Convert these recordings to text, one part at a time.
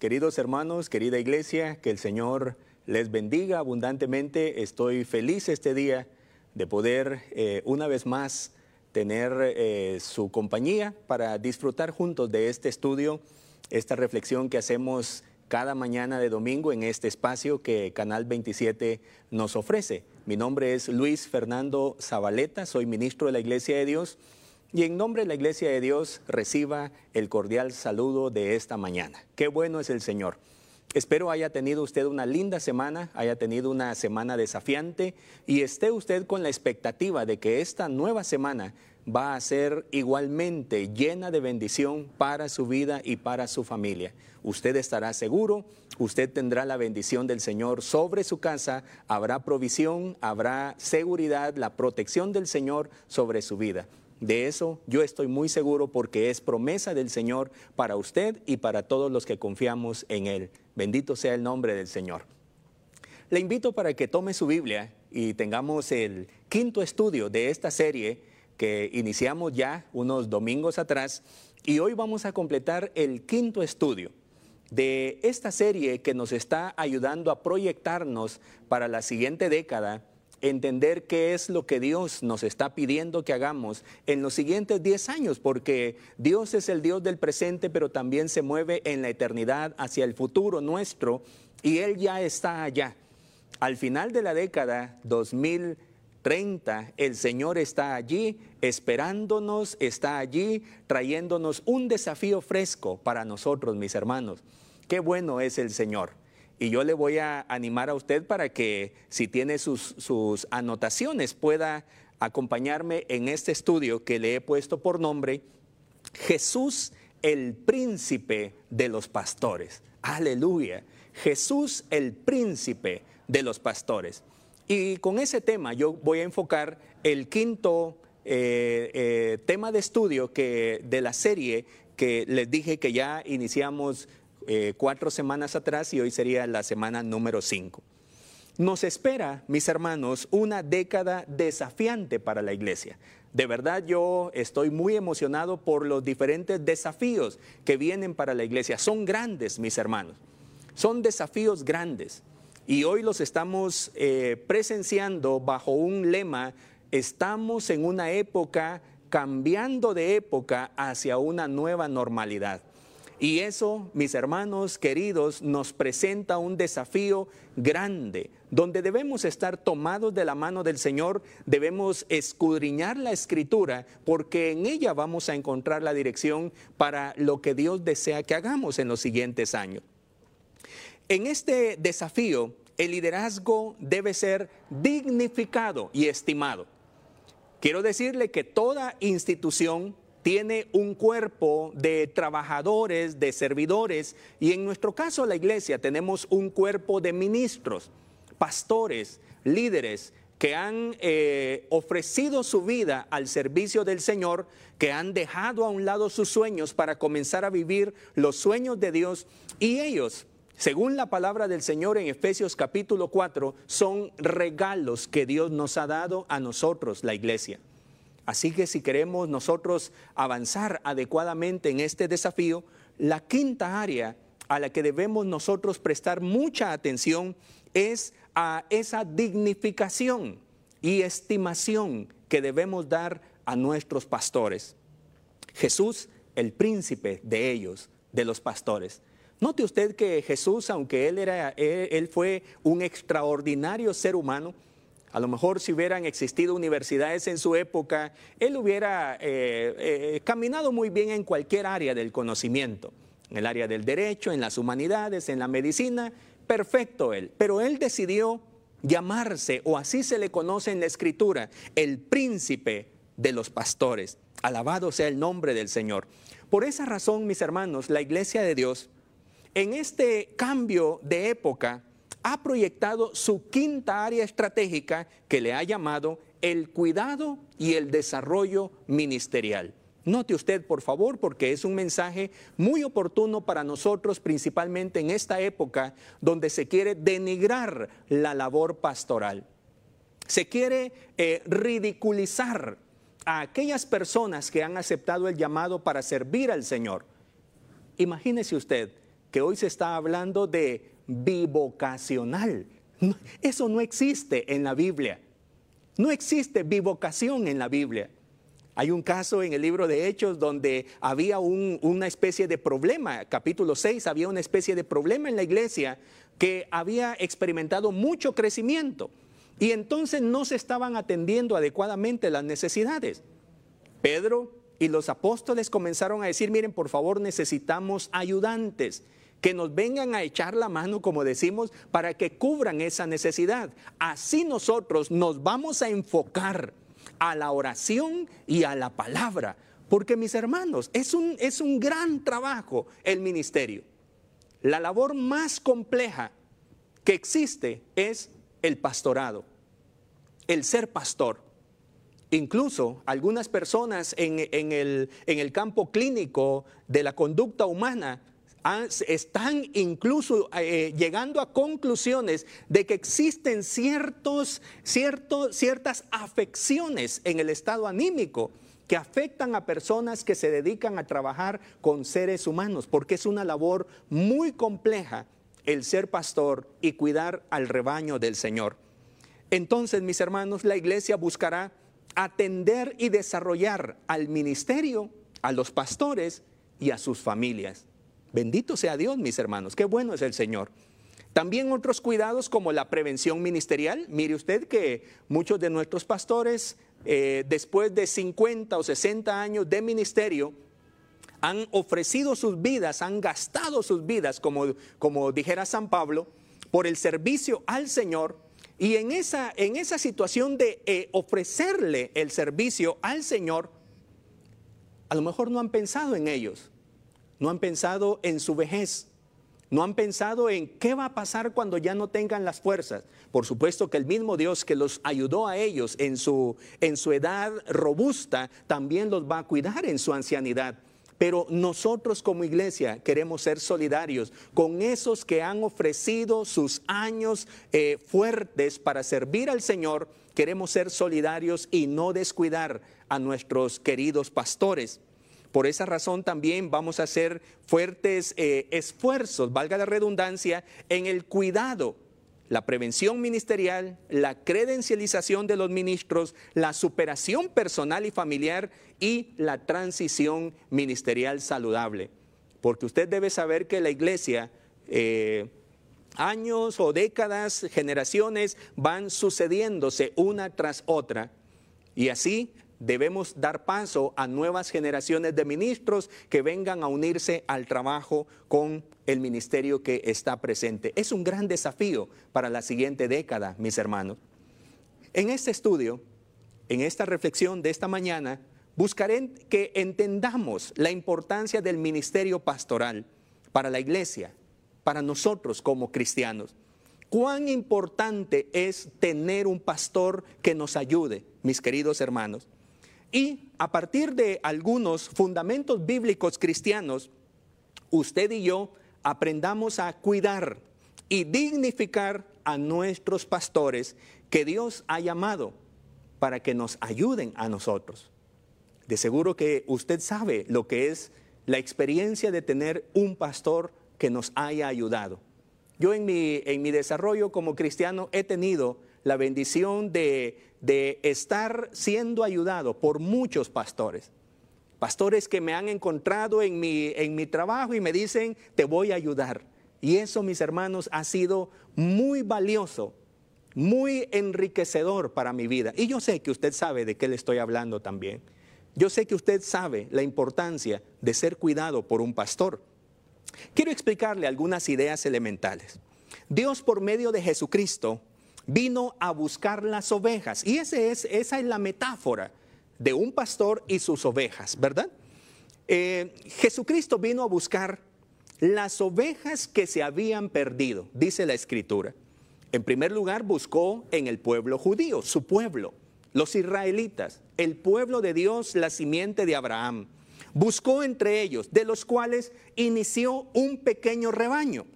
Queridos hermanos, querida iglesia, que el Señor les bendiga abundantemente. Estoy feliz este día de poder eh, una vez más tener eh, su compañía para disfrutar juntos de este estudio, esta reflexión que hacemos cada mañana de domingo en este espacio que Canal 27 nos ofrece. Mi nombre es Luis Fernando Zabaleta, soy ministro de la Iglesia de Dios y en nombre de la Iglesia de Dios reciba el cordial saludo de esta mañana. Qué bueno es el Señor. Espero haya tenido usted una linda semana, haya tenido una semana desafiante y esté usted con la expectativa de que esta nueva semana va a ser igualmente llena de bendición para su vida y para su familia. Usted estará seguro, usted tendrá la bendición del Señor sobre su casa, habrá provisión, habrá seguridad, la protección del Señor sobre su vida. De eso yo estoy muy seguro porque es promesa del Señor para usted y para todos los que confiamos en Él. Bendito sea el nombre del Señor. Le invito para que tome su Biblia y tengamos el quinto estudio de esta serie que iniciamos ya unos domingos atrás y hoy vamos a completar el quinto estudio de esta serie que nos está ayudando a proyectarnos para la siguiente década entender qué es lo que Dios nos está pidiendo que hagamos en los siguientes 10 años, porque Dios es el Dios del presente, pero también se mueve en la eternidad hacia el futuro nuestro y Él ya está allá. Al final de la década 2030, el Señor está allí esperándonos, está allí trayéndonos un desafío fresco para nosotros, mis hermanos. Qué bueno es el Señor. Y yo le voy a animar a usted para que si tiene sus, anotaciones pueda acompañarme en este estudio que le he puesto por nombre Jesús el príncipe de los pastores. Aleluya. Jesús el príncipe de los pastores. Y con ese tema yo voy a enfocar el quinto eh, eh, tema de estudio que, de la serie que les dije que ya iniciamos eh, cuatro semanas atrás y hoy sería la semana número cinco. Nos espera, mis hermanos, una década desafiante para la iglesia. De verdad yo estoy muy emocionado por los diferentes desafíos que vienen para la iglesia. Son grandes, mis hermanos. Son desafíos grandes. Y hoy los estamos eh, presenciando bajo un lema, estamos en una época cambiando de época hacia una nueva normalidad. Y eso, mis hermanos queridos, nos presenta un desafío grande, donde debemos estar tomados de la mano del Señor, debemos escudriñar la escritura, porque en ella vamos a encontrar la dirección para lo que Dios desea que hagamos en los siguientes años. En este desafío, el liderazgo debe ser dignificado y estimado. Quiero decirle que toda institución tiene un cuerpo de trabajadores, de servidores, y en nuestro caso la iglesia tenemos un cuerpo de ministros, pastores, líderes que han eh, ofrecido su vida al servicio del Señor, que han dejado a un lado sus sueños para comenzar a vivir los sueños de Dios, y ellos según la palabra del Señor en Efesios capítulo 4, son regalos que Dios nos ha dado a nosotros, la iglesia. Así que si queremos nosotros avanzar adecuadamente en este desafío, la quinta área a la que debemos nosotros prestar mucha atención es a esa dignificación y estimación que debemos dar a nuestros pastores. Jesús, el príncipe de ellos, de los pastores. Note usted que Jesús, aunque él, era, fue un extraordinario ser humano, a lo mejor si hubieran existido universidades en su época, él hubiera eh, eh, caminado muy bien en cualquier área del conocimiento, en el área del derecho, en las humanidades, en la medicina, perfecto él. Pero él decidió llamarse, o así se le conoce en la escritura, el príncipe de los pastores. Alabado sea el nombre del Señor. Por esa razón, mis hermanos, la iglesia de Dios, en este cambio de época, ha proyectado su quinta área estratégica que le ha llamado el cuidado y el desarrollo ministerial. Note usted, por favor, porque es un mensaje muy oportuno para nosotros, principalmente en esta época donde se quiere denigrar la labor pastoral. Se quiere eh, ridiculizar a aquellas personas que han aceptado el llamado para servir al Señor. Imagínese usted que hoy se está hablando de bivocacional. Eso no existe en la Biblia. No existe bivocación en la Biblia. Hay un caso en el libro de Hechos donde había una especie de problema, capítulo 6, había una especie de problema en la iglesia que había experimentado mucho crecimiento y entonces no se estaban atendiendo adecuadamente las necesidades. Pedro y los apóstoles comenzaron a decir, miren, por favor necesitamos ayudantes que nos vengan a echar la mano, como decimos, para que cubran esa necesidad. Así nosotros nos vamos a enfocar a la oración y a la palabra, porque mis hermanos, es un, es un gran trabajo el ministerio. La labor más compleja que existe es el pastorado, el ser pastor. Incluso algunas personas en, el, en el campo clínico de la conducta humana están incluso eh, llegando a conclusiones de que existen ciertos, ciertas afecciones en el estado anímico que afectan a personas que se dedican a trabajar con seres humanos, porque es una labor muy compleja el ser pastor y cuidar al rebaño del Señor. Entonces, mis hermanos, la iglesia buscará atender y desarrollar al ministerio, a los pastores y a sus familias. Bendito sea Dios, mis hermanos, qué bueno es el Señor. También otros cuidados como la prevención ministerial. Mire usted que muchos de nuestros pastores, eh, después de 50 o 60 años de ministerio, han ofrecido sus vidas, han gastado sus vidas, como, como dijera San Pablo, por el servicio al Señor. Y en esa, en esa situación de eh, ofrecerle el servicio al Señor, a lo mejor no han pensado en ellos no han pensado en su vejez, no han pensado en qué va a pasar cuando ya no tengan las fuerzas. Por supuesto que el mismo Dios que los ayudó a ellos en su, en su edad robusta, también los va a cuidar en su ancianidad. Pero nosotros como iglesia queremos ser solidarios con esos que han ofrecido sus años eh, fuertes para servir al Señor. Queremos ser solidarios y no descuidar a nuestros queridos pastores. Por esa razón también vamos a hacer fuertes eh, esfuerzos, valga la redundancia, en el cuidado, la prevención ministerial, la credencialización de los ministros, la superación personal y familiar y la transición ministerial saludable. Porque usted debe saber que la iglesia... Eh, años o décadas, generaciones van sucediéndose una tras otra. Y así debemos dar paso a nuevas generaciones de ministros que vengan a unirse al trabajo con el ministerio que está presente. Es un gran desafío para la siguiente década, mis hermanos. En este estudio, en esta reflexión de esta mañana, buscaré que entendamos la importancia del ministerio pastoral para la iglesia, para nosotros como cristianos. Cuán importante es tener un pastor que nos ayude, mis queridos hermanos. Y a partir de algunos fundamentos bíblicos cristianos, usted y yo aprendamos a cuidar y dignificar a nuestros pastores que Dios ha llamado para que nos ayuden a nosotros. De seguro que usted sabe lo que es la experiencia de tener un pastor que nos haya ayudado. Yo en mi, en mi desarrollo como cristiano he tenido la bendición de de estar siendo ayudado por muchos pastores. Pastores que me han encontrado en mi, en mi trabajo y me dicen, te voy a ayudar. Y eso, mis hermanos, ha sido muy valioso, muy enriquecedor para mi vida. Y yo sé que usted sabe de qué le estoy hablando también. Yo sé que usted sabe la importancia de ser cuidado por un pastor. Quiero explicarle algunas ideas elementales. Dios por medio de Jesucristo vino a buscar las ovejas. Y ese es, esa es la metáfora de un pastor y sus ovejas, ¿verdad? Eh, Jesucristo vino a buscar las ovejas que se habían perdido, dice la escritura. En primer lugar, buscó en el pueblo judío, su pueblo, los israelitas, el pueblo de Dios, la simiente de Abraham. Buscó entre ellos, de los cuales inició un pequeño rebaño.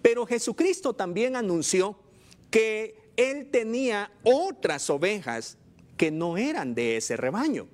Pero Jesucristo también anunció que él tenía otras ovejas que no eran de ese rebaño,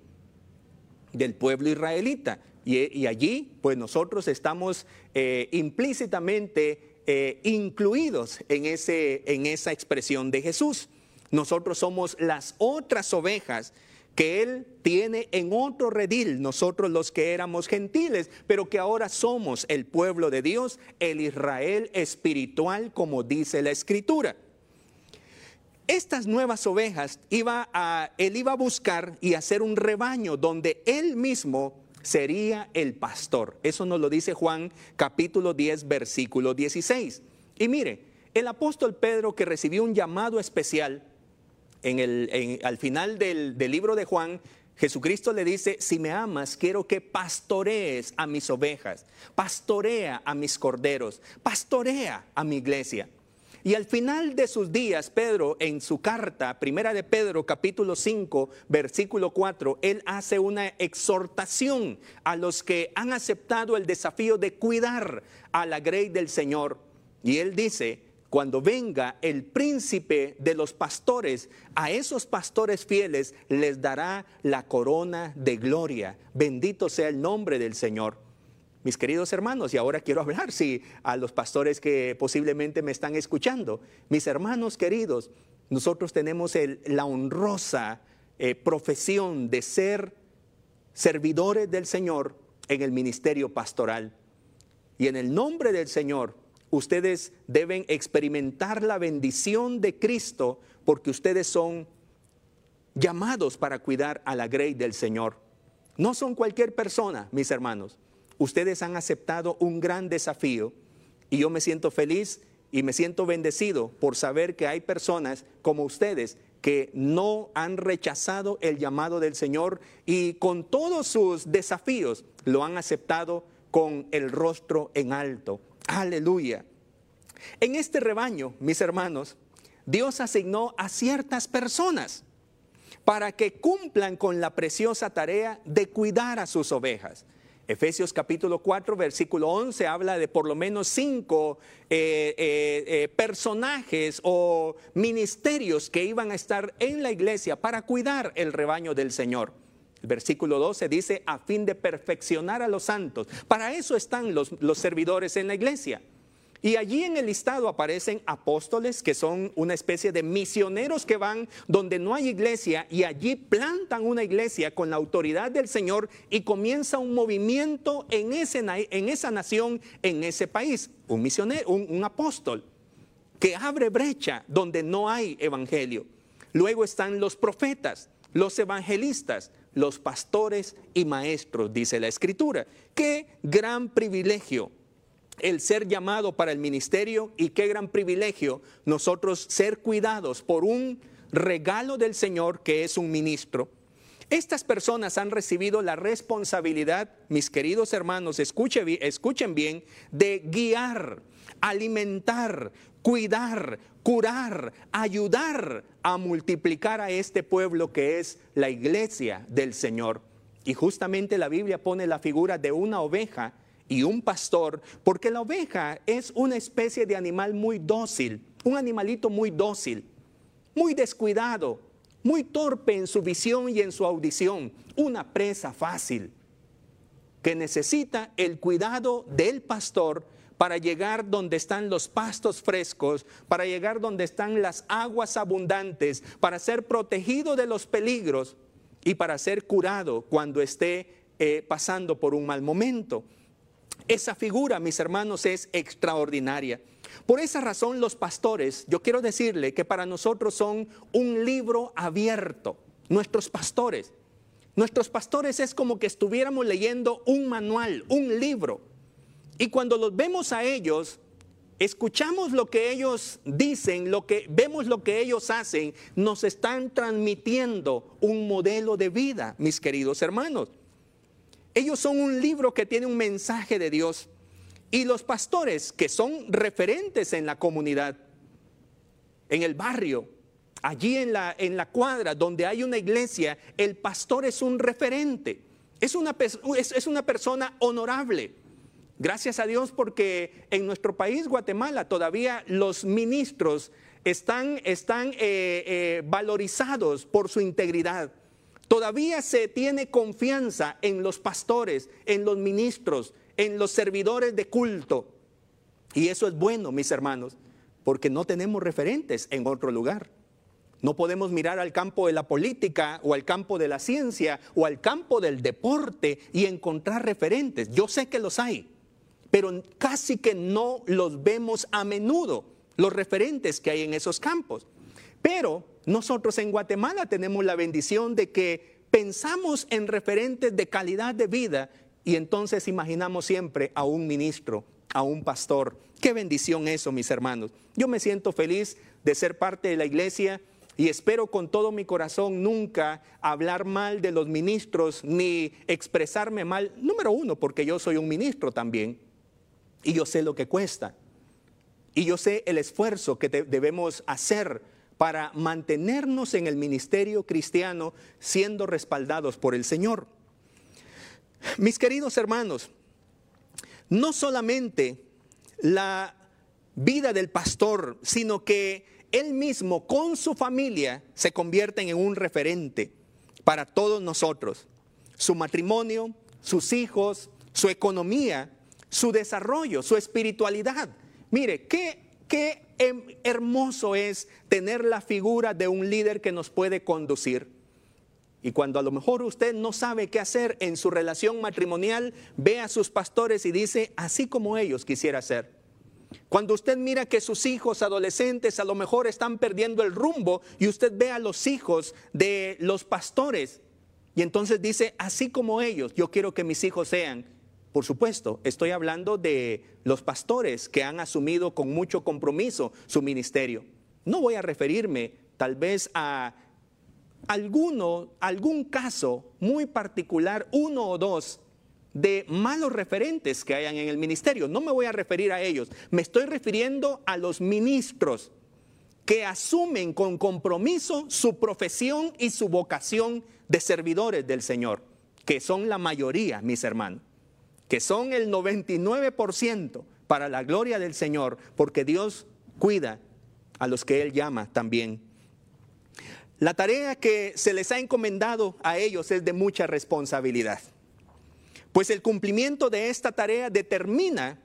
del pueblo israelita. Y, allí, pues nosotros estamos eh, implícitamente eh, incluidos en, ese, en esa expresión de Jesús. Nosotros somos las otras ovejas que Él tiene en otro redil, nosotros los que éramos gentiles, pero que ahora somos el pueblo de Dios, el Israel espiritual, como dice la Escritura. Estas nuevas ovejas iba a, Él iba a buscar y hacer un rebaño donde Él mismo sería el pastor. Eso nos lo dice Juan capítulo 10, versículo 16. Y mire, el apóstol Pedro que recibió un llamado especial en el, al final del, del libro de Juan, Jesucristo le dice, si me amas, quiero que pastorees a mis ovejas, pastorea a mis corderos, pastorea a mi iglesia. Y al final de sus días, Pedro, en su carta, primera de Pedro, capítulo 5, versículo 4, él hace una exhortación a los que han aceptado el desafío de cuidar a la grey del Señor. Y él dice, cuando venga el príncipe de los pastores, a esos pastores fieles les dará la corona de gloria. Bendito sea el nombre del Señor mis queridos hermanos, y ahora quiero hablar, sí, a los pastores que posiblemente me están escuchando. Mis hermanos queridos, nosotros tenemos la honrosa eh, profesión de ser servidores del Señor en el ministerio pastoral. Y en el nombre del Señor, ustedes deben experimentar la bendición de Cristo porque ustedes son llamados para cuidar a la grey del Señor. No son cualquier persona, mis hermanos ustedes han aceptado un gran desafío y yo me siento feliz y me siento bendecido por saber que hay personas como ustedes que no han rechazado el llamado del Señor y con todos sus desafíos lo han aceptado con el rostro en alto. Aleluya. En este rebaño, mis hermanos, Dios asignó a ciertas personas para que cumplan con la preciosa tarea de cuidar a sus ovejas. Efesios capítulo 4, versículo 11 habla de por lo menos cinco eh, eh, eh, personajes o ministerios que iban a estar en la iglesia para cuidar el rebaño del Señor. El versículo 12 dice, a fin de perfeccionar a los santos. Para eso están los, los servidores en la iglesia. Y allí en el listado aparecen apóstoles, que son una especie de misioneros que van donde no hay iglesia y allí plantan una iglesia con la autoridad del Señor y comienza un movimiento en, ese, en esa nación, en ese país. Un misionero, un, apóstol que abre brecha donde no hay evangelio. Luego están los profetas, los evangelistas, los pastores y maestros, dice la escritura. Qué gran privilegio el ser llamado para el ministerio y qué gran privilegio nosotros ser cuidados por un regalo del Señor que es un ministro. Estas personas han recibido la responsabilidad, mis queridos hermanos, escuchen, bien, de guiar, alimentar, cuidar, curar, ayudar a multiplicar a este pueblo que es la iglesia del Señor. Y justamente la Biblia pone la figura de una oveja y un pastor, porque la oveja es una especie de animal muy dócil, un animalito muy dócil, muy descuidado, muy torpe en su visión y en su audición, una presa fácil, que necesita el cuidado del pastor para llegar donde están los pastos frescos, para llegar donde están las aguas abundantes, para ser protegido de los peligros y para ser curado cuando esté eh, pasando por un mal momento. Esa figura, mis hermanos, es extraordinaria. Por esa razón los pastores, yo quiero decirle que para nosotros son un libro abierto, nuestros pastores. Nuestros pastores es como que estuviéramos leyendo un manual, un libro. Y cuando los vemos a ellos, escuchamos lo que ellos dicen, lo que vemos lo que ellos hacen, nos están transmitiendo un modelo de vida, mis queridos hermanos. Ellos son un libro que tiene un mensaje de Dios. Y los pastores, que son referentes en la comunidad, en el barrio, allí en la, en la cuadra donde hay una iglesia, el pastor es un referente. Es una, es, una persona honorable. Gracias a Dios porque en nuestro país, Guatemala, todavía los ministros están, están eh, eh, valorizados por su integridad Todavía se tiene confianza en los pastores, en los ministros, en los servidores de culto. Y eso es bueno, mis hermanos, porque no tenemos referentes en otro lugar. No podemos mirar al campo de la política o al campo de la ciencia o al campo del deporte y encontrar referentes. Yo sé que los hay, pero casi que no los vemos a menudo, los referentes que hay en esos campos. Pero nosotros en Guatemala tenemos la bendición de que pensamos en referentes de calidad de vida y entonces imaginamos siempre a un ministro, a un pastor. Qué bendición eso, mis hermanos. Yo me siento feliz de ser parte de la iglesia y espero con todo mi corazón nunca hablar mal de los ministros ni expresarme mal. Número uno, porque yo soy un ministro también y yo sé lo que cuesta. Y yo sé el esfuerzo que debemos hacer para mantenernos en el ministerio cristiano siendo respaldados por el Señor. Mis queridos hermanos, no solamente la vida del pastor, sino que él mismo con su familia se convierten en un referente para todos nosotros. Su matrimonio, sus hijos, su economía, su desarrollo, su espiritualidad. Mire, qué, qué hermoso es tener la figura de un líder que nos puede conducir. Y cuando a lo mejor usted no sabe qué hacer en su relación matrimonial, ve a sus pastores y dice, así como ellos quisiera ser. Cuando usted mira que sus hijos adolescentes a lo mejor están perdiendo el rumbo y usted ve a los hijos de los pastores y entonces dice, así como ellos, yo quiero que mis hijos sean. Por supuesto, estoy hablando de los pastores que han asumido con mucho compromiso su ministerio. No voy a referirme tal vez a alguno, algún caso muy particular, uno o dos, de malos referentes que hayan en el ministerio. No me voy a referir a ellos, me estoy refiriendo a los ministros que asumen con compromiso su profesión y su vocación de servidores del Señor, que son la mayoría, mis hermanos, que son el 99% para la gloria del Señor, porque Dios cuida a los que Él llama también. La tarea que se les ha encomendado a ellos es de mucha responsabilidad. Pues el cumplimiento de esta tarea determina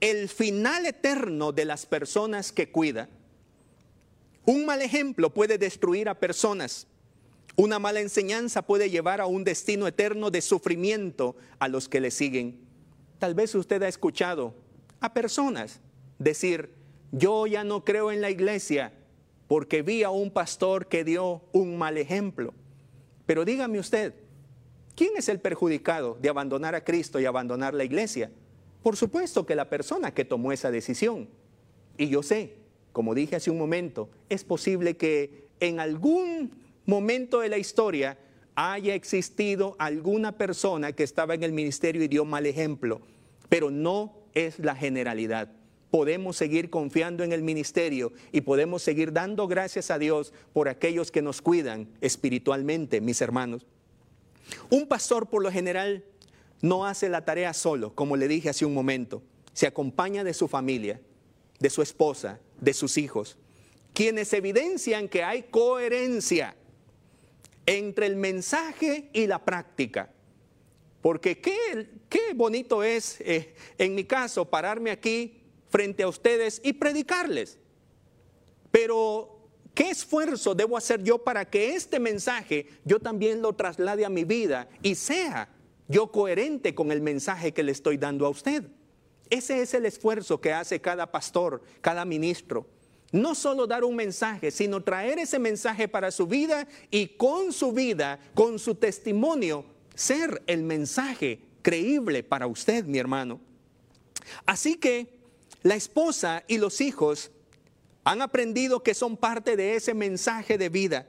el final eterno de las personas que cuida. Un mal ejemplo puede destruir a personas. Una mala enseñanza puede llevar a un destino eterno de sufrimiento a los que le siguen. Tal vez usted ha escuchado a personas decir, yo ya no creo en la iglesia porque vi a un pastor que dio un mal ejemplo. Pero dígame usted, ¿Quién es el perjudicado de abandonar a Cristo y abandonar la iglesia? Por supuesto que la persona que tomó esa decisión. Y yo sé, como dije hace un momento, es posible que en algún momento de la historia haya existido alguna persona que estaba en el ministerio y dio mal ejemplo, pero no es la generalidad. Podemos seguir confiando en el ministerio y podemos seguir dando gracias a Dios por aquellos que nos cuidan espiritualmente, mis hermanos. Un pastor por lo general no hace la tarea solo, como le dije hace un momento. Se acompaña de su familia, de su esposa, de sus hijos, quienes evidencian que hay coherencia entre el mensaje y la práctica. Porque qué, qué bonito es, eh, en mi caso, pararme aquí frente a ustedes y predicarles. Pero ¿Qué esfuerzo debo hacer yo para que este mensaje yo también lo traslade a mi vida y sea yo coherente con el mensaje que le estoy dando a usted? Ese es el esfuerzo que hace cada pastor, cada ministro. No solo dar un mensaje, sino traer ese mensaje para su vida y con su vida, con su testimonio, ser el mensaje creíble para usted, mi hermano. Así que la esposa y los hijos han aprendido que son parte de ese mensaje de vida.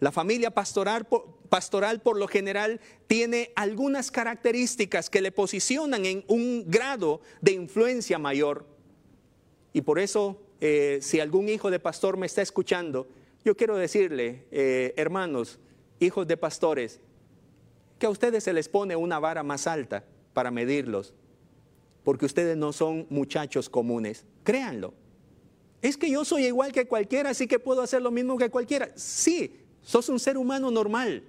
La familia pastoral, pastoral por lo general tiene algunas características que le posicionan en un grado de influencia mayor. Y por eso, eh, si algún hijo de pastor me está escuchando, yo quiero decirle, eh, hermanos, hijos de pastores, que a ustedes se les pone una vara más alta para medirlos, porque ustedes no son muchachos comunes, créanlo. Es que yo soy igual que cualquiera, así que puedo hacer lo mismo que cualquiera. Sí, sos un ser humano normal,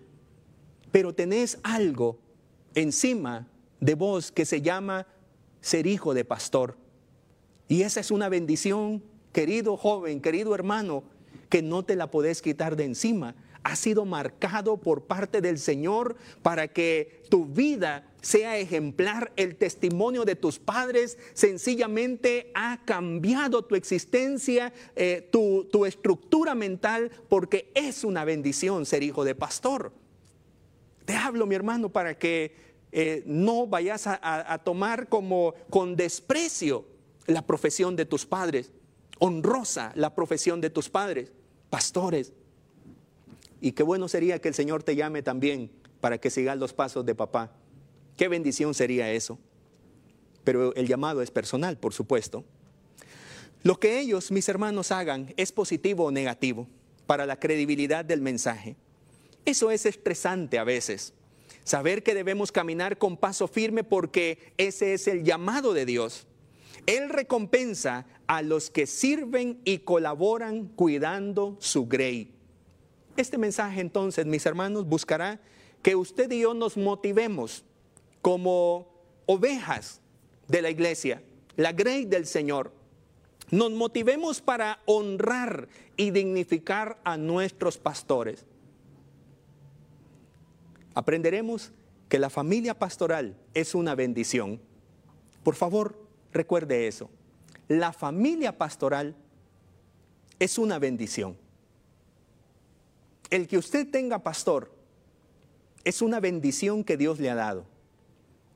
pero tenés algo encima de vos que se llama ser hijo de pastor. Y esa es una bendición, querido joven, querido hermano, que no te la podés quitar de encima. Ha sido marcado por parte del Señor para que tu vida sea ejemplar. El testimonio de tus padres sencillamente ha cambiado tu existencia, eh, tu, tu estructura mental, porque es una bendición ser hijo de pastor. Te hablo, mi hermano, para que eh, no vayas a, tomar como con desprecio la profesión de tus padres, honrosa la profesión de tus padres, pastores. Y qué bueno sería que el Señor te llame también para que sigas los pasos de papá. Qué bendición sería eso. Pero el llamado es personal, por supuesto. Lo que ellos, mis hermanos, hagan es positivo o negativo para la credibilidad del mensaje. Eso es estresante a veces. Saber que debemos caminar con paso firme porque ese es el llamado de Dios. Él recompensa a los que sirven y colaboran cuidando su grey. Este mensaje entonces, mis hermanos, buscará que usted y yo nos motivemos como ovejas de la iglesia, la grey del Señor. Nos motivemos para honrar y dignificar a nuestros pastores aprenderemos que la familia pastoral es una bendición. Por favor, recuerde eso. La familia pastoral es una bendición. El que usted tenga pastor es una bendición que Dios le ha dado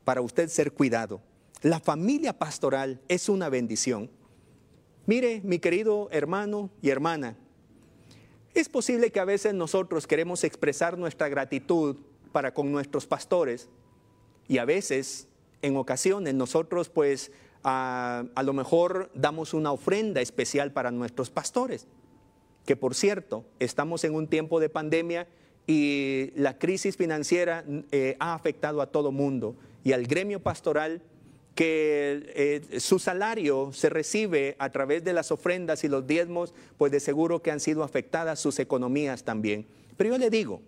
para usted ser cuidado. La familia pastoral es una bendición. Mire, mi querido hermano y hermana, es posible que a veces nosotros queremos expresar nuestra gratitud para con nuestros pastores. Y a veces, en ocasiones, nosotros pues a, lo mejor damos una ofrenda especial para nuestros pastores. Que por cierto, estamos en un tiempo de pandemia y la crisis financiera eh, ha afectado a todo mundo y al gremio pastoral que eh, su salario se recibe a través de las ofrendas y los diezmos, pues de seguro que han sido afectadas sus economías también. Pero yo le digo,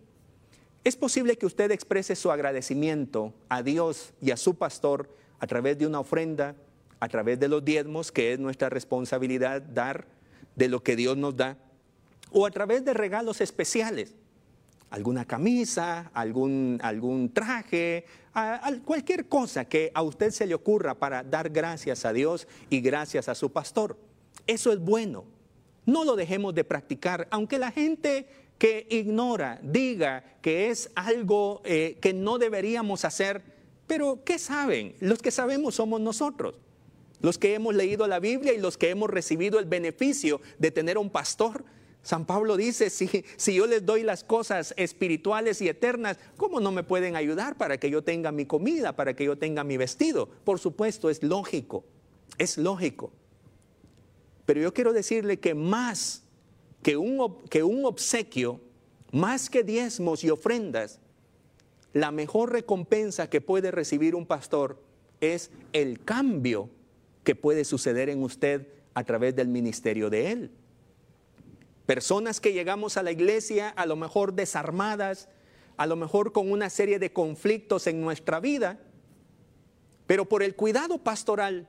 es posible que usted exprese su agradecimiento a Dios y a su pastor a través de una ofrenda, a través de los diezmos, que es nuestra responsabilidad dar de lo que Dios nos da, o a través de regalos especiales, alguna camisa, algún, algún traje, cualquier cosa que a usted se le ocurra para dar gracias a Dios y gracias a su pastor. Eso es bueno. No lo dejemos de practicar, aunque la gente que ignora, diga que es algo eh, que no deberíamos hacer, pero ¿qué saben? Los que sabemos somos nosotros, los que hemos leído la Biblia y los que hemos recibido el beneficio de tener un pastor. San Pablo dice, si, si yo les doy las cosas espirituales y eternas, ¿cómo no me pueden ayudar para que yo tenga mi comida, para que yo tenga mi vestido? Por supuesto, es lógico, es lógico. Pero yo quiero decirle que más que un, que un obsequio, más que diezmos y ofrendas, la mejor recompensa que puede recibir un pastor es el cambio que puede suceder en usted a través del ministerio de él. Personas que llegamos a la iglesia a lo mejor desarmadas, a lo mejor con una serie de conflictos en nuestra vida, pero por el cuidado pastoral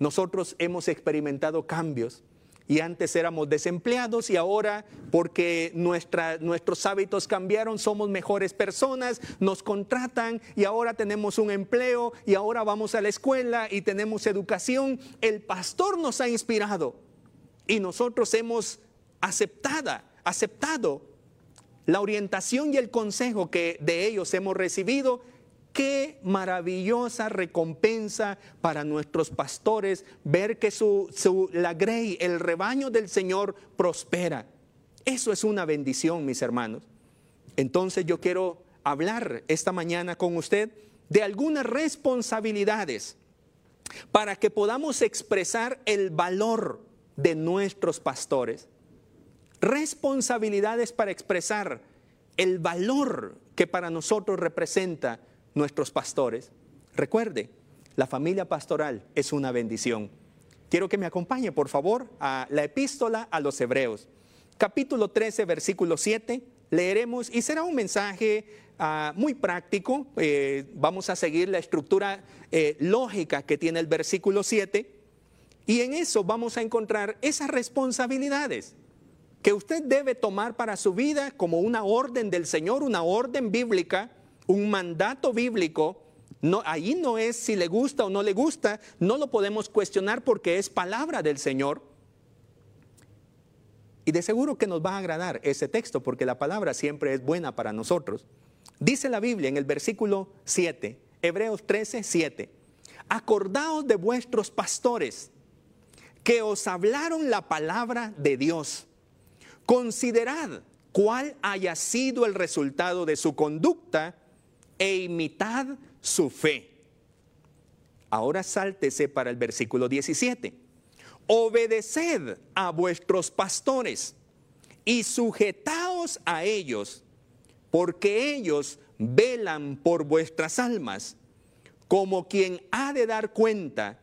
nosotros hemos experimentado cambios y antes éramos desempleados y ahora porque nuestros hábitos cambiaron somos mejores personas, nos contratan y ahora tenemos un empleo y ahora vamos a la escuela y tenemos educación. El pastor nos ha inspirado y nosotros hemos aceptada, aceptado la orientación y el consejo que de ellos hemos recibido Qué maravillosa recompensa para nuestros pastores ver que su, la grey, el rebaño del Señor prospera. Eso es una bendición, mis hermanos. Entonces yo quiero hablar esta mañana con usted de algunas responsabilidades para que podamos expresar el valor de nuestros pastores. Responsabilidades para expresar el valor que para nosotros representa nuestros pastores. Recuerde, la familia pastoral es una bendición. Quiero que me acompañe, por favor, a la epístola a los Hebreos. Capítulo 13, versículo 7, leeremos y será un mensaje ah, muy práctico. Eh, vamos a seguir la estructura eh, lógica que tiene el versículo 7. Y en eso vamos a encontrar esas responsabilidades que usted debe tomar para su vida como una orden del Señor, una orden bíblica, un mandato bíblico. Ahí no es si le gusta o no le gusta, no lo podemos cuestionar porque es palabra del Señor. Y de seguro que nos va a agradar ese texto porque la palabra siempre es buena para nosotros. Dice la Biblia en el versículo 7, Hebreos 13, 7, acordaos de vuestros pastores que os hablaron la palabra de Dios. Considerad cuál haya sido el resultado de su conducta e imitad su fe. Ahora sáltese para el versículo 17 obedeced a vuestros pastores y sujetaos a ellos, porque ellos velan por vuestras almas, como quien ha de dar cuenta,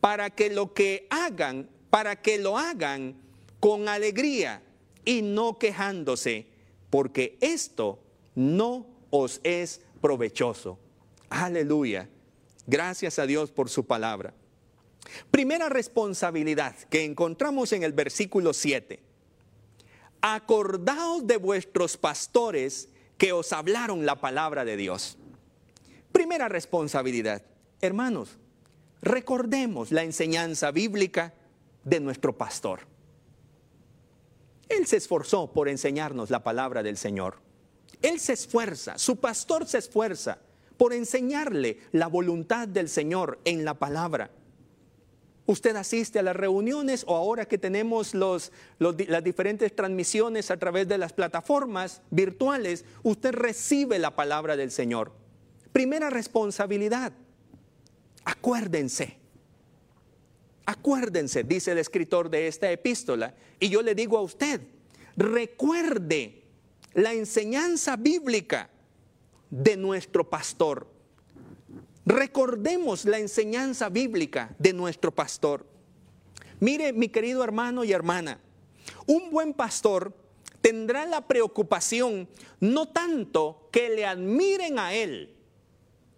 para que lo que hagan, para que lo hagan con alegría y no quejándose, porque esto no os es provechoso. Aleluya. Gracias a Dios por su palabra. Primera responsabilidad que encontramos en el versículo 7. Acordaos de vuestros pastores que os hablaron la palabra de Dios. Primera responsabilidad. Hermanos, recordemos la enseñanza bíblica de nuestro pastor. Él se esforzó por enseñarnos la palabra del Señor. Él se esfuerza, su pastor se esfuerza por enseñarle la voluntad del Señor en la palabra. Usted asiste a las reuniones o ahora que tenemos las diferentes transmisiones a través de las plataformas virtuales, usted recibe la palabra del Señor. Primera responsabilidad, acuérdense. Acuérdense, dice el escritor de esta epístola, y yo le digo a usted, recuerde la enseñanza bíblica de nuestro pastor. Recordemos la enseñanza bíblica de nuestro pastor. Mire, mi querido hermano y hermana, un buen pastor tendrá la preocupación no tanto que le admiren a él.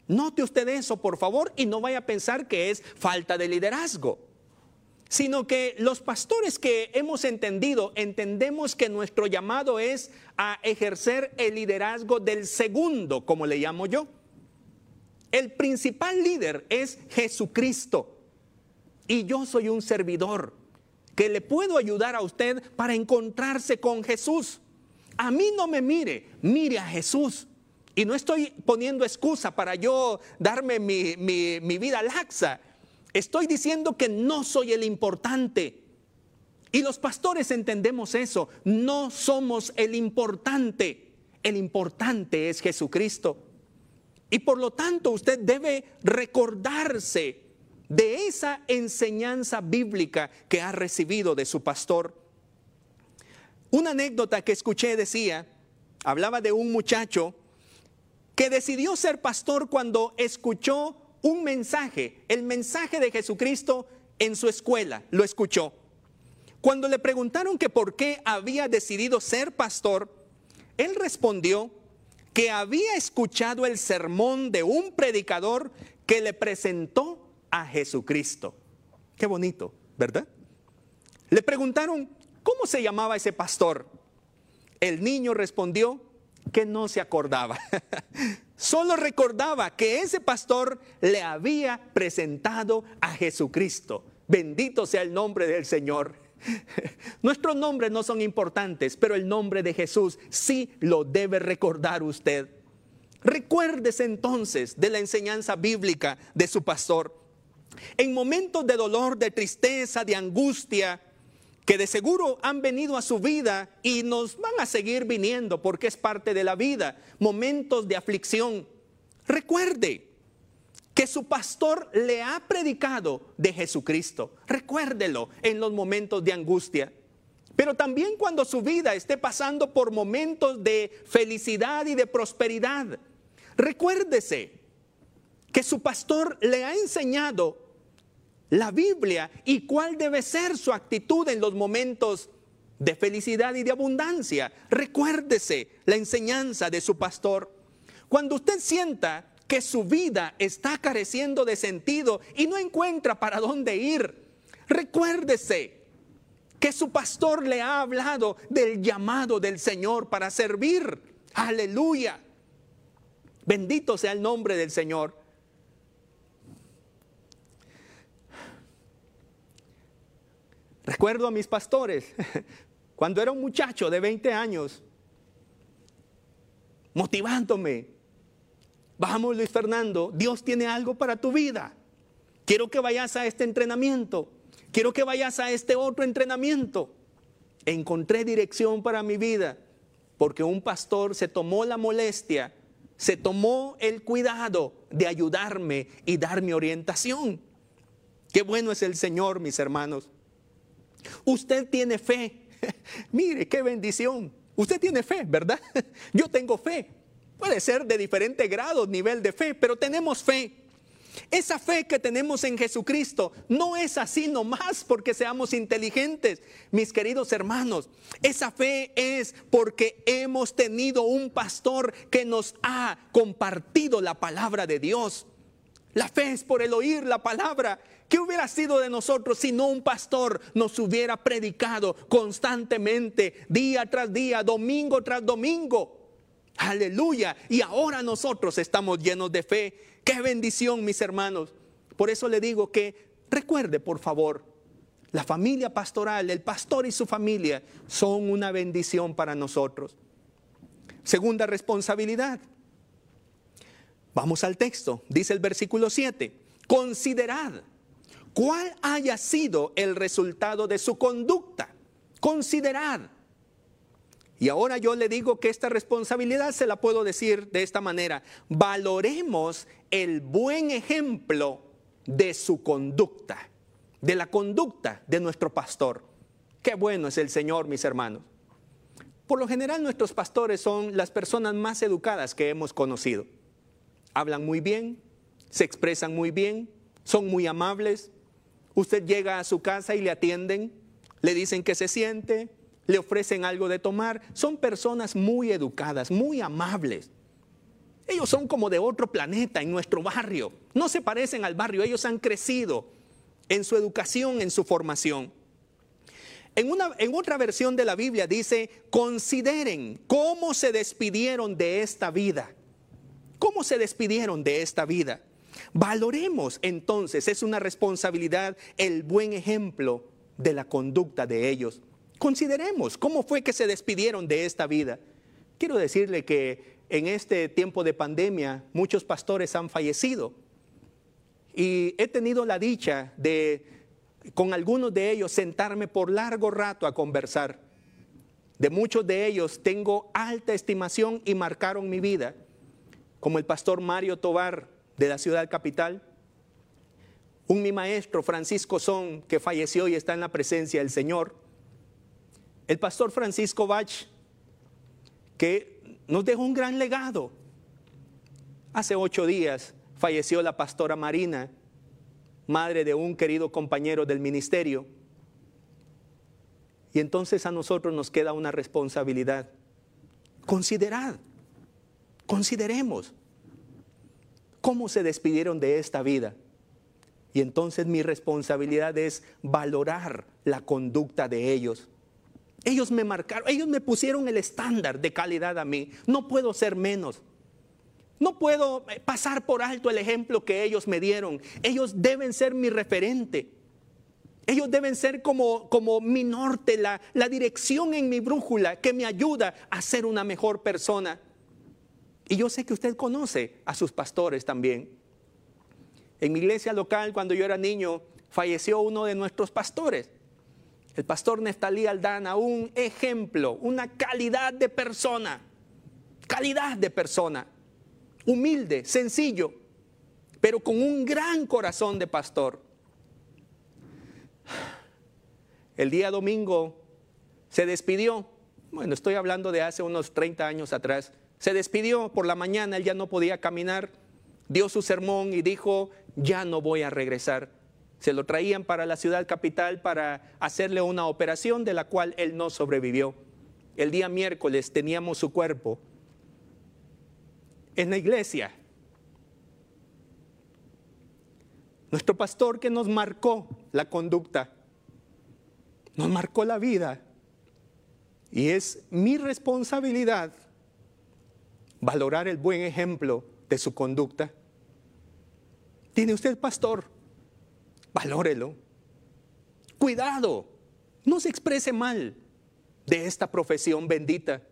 Note usted eso, por favor, y no vaya a pensar que es falta de liderazgo, sino que los pastores que hemos entendido, entendemos que nuestro llamado es a ejercer el liderazgo del segundo, como le llamo yo. El principal líder es Jesucristo. Y yo soy un servidor que le puedo ayudar a usted para encontrarse con Jesús. A mí no me mire, mire a Jesús. Y no estoy poniendo excusa para yo darme mi, mi vida laxa. Estoy diciendo que no soy el importante. Y los pastores entendemos eso. No somos el importante. El importante es Jesucristo. Y por lo tanto usted debe recordarse de esa enseñanza bíblica que ha recibido de su pastor. Una anécdota que escuché decía, hablaba de un muchacho que decidió ser pastor cuando escuchó un mensaje, el mensaje de Jesucristo en su escuela, lo escuchó. Cuando le preguntaron que por qué había decidido ser pastor, él respondió que había escuchado el sermón de un predicador que le presentó a Jesucristo. Qué bonito, ¿verdad? Le preguntaron, ¿cómo se llamaba ese pastor? El niño respondió que no se acordaba. Solo recordaba que ese pastor le había presentado a Jesucristo. Bendito sea el nombre del Señor. Nuestros nombres no son importantes, pero el nombre de Jesús sí lo debe recordar usted. Recuérdese entonces de la enseñanza bíblica de su pastor. En momentos de dolor, de tristeza, de angustia, que de seguro han venido a su vida y nos van a seguir viniendo porque es parte de la vida, momentos de aflicción. Recuerde, que su pastor le ha predicado de Jesucristo. Recuérdelo en los momentos de angustia. Pero también cuando su vida esté pasando por momentos de felicidad y de prosperidad, recuérdese que su pastor le ha enseñado la Biblia y cuál debe ser su actitud en los momentos de felicidad y de abundancia. Recuérdese la enseñanza de su pastor. Cuando usted sienta que su vida está careciendo de sentido y no encuentra para dónde ir, recuérdese que su pastor le ha hablado del llamado del Señor para servir. Aleluya. Bendito sea el nombre del Señor. Recuerdo a mis pastores, cuando era un muchacho de 20 años, motivándome. Vamos, Luis Fernando, Dios tiene algo para tu vida. Quiero que vayas a este entrenamiento. Quiero que vayas a este otro entrenamiento. Encontré dirección para mi vida porque un pastor se tomó la molestia, se tomó el cuidado de ayudarme y darme orientación. Qué bueno es el Señor, mis hermanos. Usted tiene fe. Mire, qué bendición. Usted tiene fe, ¿verdad? Yo tengo fe. Puede ser de diferente grado, nivel de fe, pero tenemos fe. Esa fe que tenemos en Jesucristo no es así nomás porque seamos inteligentes, mis queridos hermanos. Esa fe es porque hemos tenido un pastor que nos ha compartido la palabra de Dios. La fe es por el oír la palabra. ¿Qué hubiera sido de nosotros si no un pastor nos hubiera predicado constantemente, día tras día, domingo tras domingo? Aleluya. Y ahora nosotros estamos llenos de fe. Qué bendición, mis hermanos. Por eso le digo que recuerde, por favor, la familia pastoral, el pastor y su familia son una bendición para nosotros. Segunda responsabilidad. Vamos al texto, dice el versículo 7. Considerad cuál haya sido el resultado de su conducta. Considerad. Y ahora yo le digo que esta responsabilidad se la puedo decir de esta manera. Valoremos el buen ejemplo de su conducta, de la conducta de nuestro pastor. Qué bueno es el Señor, mis hermanos. Por lo general nuestros pastores son las personas más educadas que hemos conocido hablan muy bien, se expresan muy bien, son muy amables. Usted llega a su casa y le atienden, le dicen que se siente, le ofrecen algo de tomar. Son personas muy educadas, muy amables. Ellos son como de otro planeta en nuestro barrio. No se parecen al barrio, ellos han crecido en su educación, en su formación. En, una, en otra versión de la Biblia dice, consideren cómo se despidieron de esta vida ¿Cómo se despidieron de esta vida? Valoremos entonces, es una responsabilidad, el buen ejemplo de la conducta de ellos. Consideremos cómo fue que se despidieron de esta vida. Quiero decirle que en este tiempo de pandemia muchos pastores han fallecido y he tenido la dicha de con algunos de ellos sentarme por largo rato a conversar. De muchos de ellos tengo alta estimación y marcaron mi vida como el pastor Mario Tobar de la ciudad capital, un mi maestro Francisco Son que falleció y está en la presencia del Señor, el pastor Francisco Bach que nos dejó un gran legado. Hace ocho días falleció la pastora Marina, madre de un querido compañero del ministerio. Y entonces a nosotros nos queda una responsabilidad. Considerad Consideremos cómo se despidieron de esta vida. Y entonces mi responsabilidad es valorar la conducta de ellos. Ellos me marcaron, ellos me pusieron el estándar de calidad a mí. No puedo ser menos. No puedo eh, pasar por alto el ejemplo que ellos me dieron. Ellos deben ser mi referente. Ellos deben ser como, como mi norte, la, la dirección en mi brújula que me ayuda a ser una mejor persona. Y yo sé que usted conoce a sus pastores también. En mi iglesia local, cuando yo era niño, falleció uno de nuestros pastores, el pastor Neftalí Aldana, un ejemplo, una calidad de persona, calidad de persona, humilde, sencillo, pero con un gran corazón de pastor. El día domingo se despidió, bueno, estoy hablando de hace unos 30 años atrás, se despidió por la mañana, él ya no podía caminar, dio su sermón y dijo, ya no voy a regresar. Se lo traían para la ciudad capital para hacerle una operación de la cual él no sobrevivió. El día miércoles teníamos su cuerpo en la iglesia. Nuestro pastor que nos marcó la conducta, nos marcó la vida. Y es mi responsabilidad valorar el buen ejemplo de su conducta. Tiene usted pastor, valórelo. Cuidado, no se exprese mal de esta profesión bendita.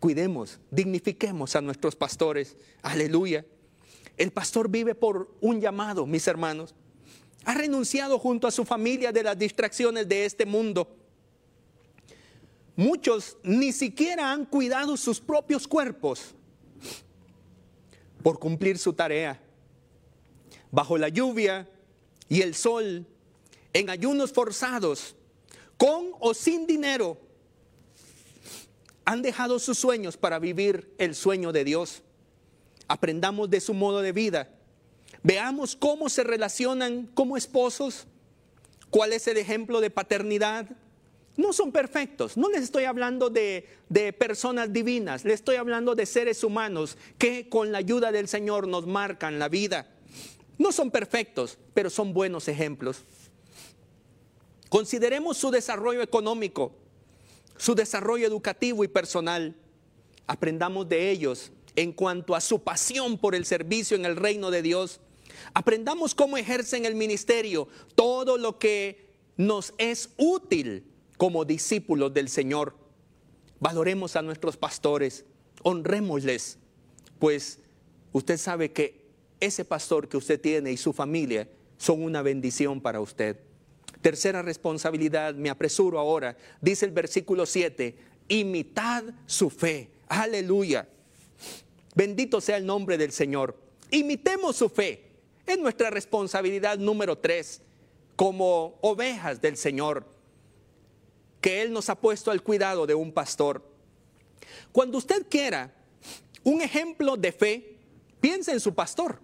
Cuidemos, dignifiquemos a nuestros pastores. Aleluya. El pastor vive por un llamado, mis hermanos. Ha renunciado junto a su familia de las distracciones de este mundo. Muchos ni siquiera han cuidado sus propios cuerpos por cumplir su tarea. Bajo la lluvia y el sol, en ayunos forzados, con o sin dinero, han dejado sus sueños para vivir el sueño de Dios aprendamos de su modo de vida, veamos cómo se relacionan como esposos, cuál es el ejemplo de paternidad. No son perfectos, no les estoy hablando de, personas divinas, les estoy hablando de seres humanos que con la ayuda del Señor nos marcan la vida. No son perfectos, pero son buenos ejemplos. Consideremos su desarrollo económico, su desarrollo educativo y personal. Aprendamos de ellos en cuanto a su pasión por el servicio en el reino de Dios. Aprendamos cómo ejercen el ministerio, todo lo que nos es útil como discípulos del Señor. Valoremos a nuestros pastores, honrémosles, pues usted sabe que ese pastor que usted tiene y su familia son una bendición para usted. Tercera responsabilidad, me apresuro ahora, dice el versículo 7, imitad su fe. Aleluya. Bendito sea el nombre del Señor. Imitemos su fe. Es nuestra responsabilidad número tres, como ovejas del Señor, que Él nos ha puesto al cuidado de un pastor. Cuando usted quiera un ejemplo de fe, piense en su pastor.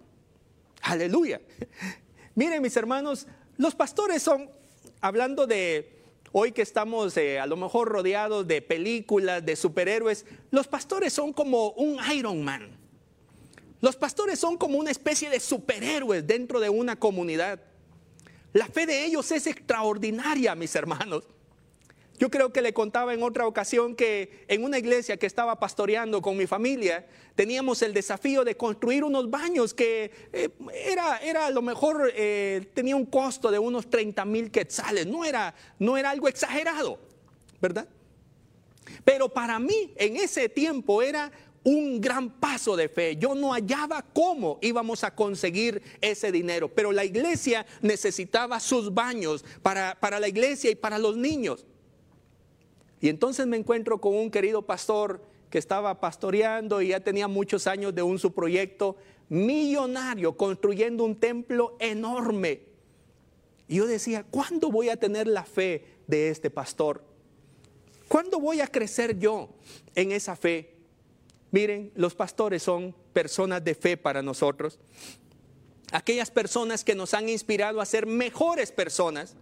Aleluya. Miren mis hermanos, los pastores son, hablando de Hoy que estamos eh, a lo mejor rodeados de películas, de superhéroes, los pastores son como un Iron Man. Los pastores son como una especie de superhéroes dentro de una comunidad. La fe de ellos es extraordinaria, mis hermanos. Yo creo que le contaba en otra ocasión que en una iglesia que estaba pastoreando con mi familia, teníamos el desafío de construir unos baños que eh, era, era a lo mejor, eh, tenía un costo de unos 30 mil quetzales, no era, no era algo exagerado, ¿verdad? Pero para mí en ese tiempo era un gran paso de fe. Yo no hallaba cómo íbamos a conseguir ese dinero, pero la iglesia necesitaba sus baños para, para la iglesia y para los niños. Y entonces me encuentro con un querido pastor que estaba pastoreando y ya tenía muchos años de un su proyecto millonario, construyendo un templo enorme. Y yo decía, ¿cuándo voy a tener la fe de este pastor? ¿Cuándo voy a crecer yo en esa fe? Miren, los pastores son personas de fe para nosotros. Aquellas personas que nos han inspirado a ser mejores personas,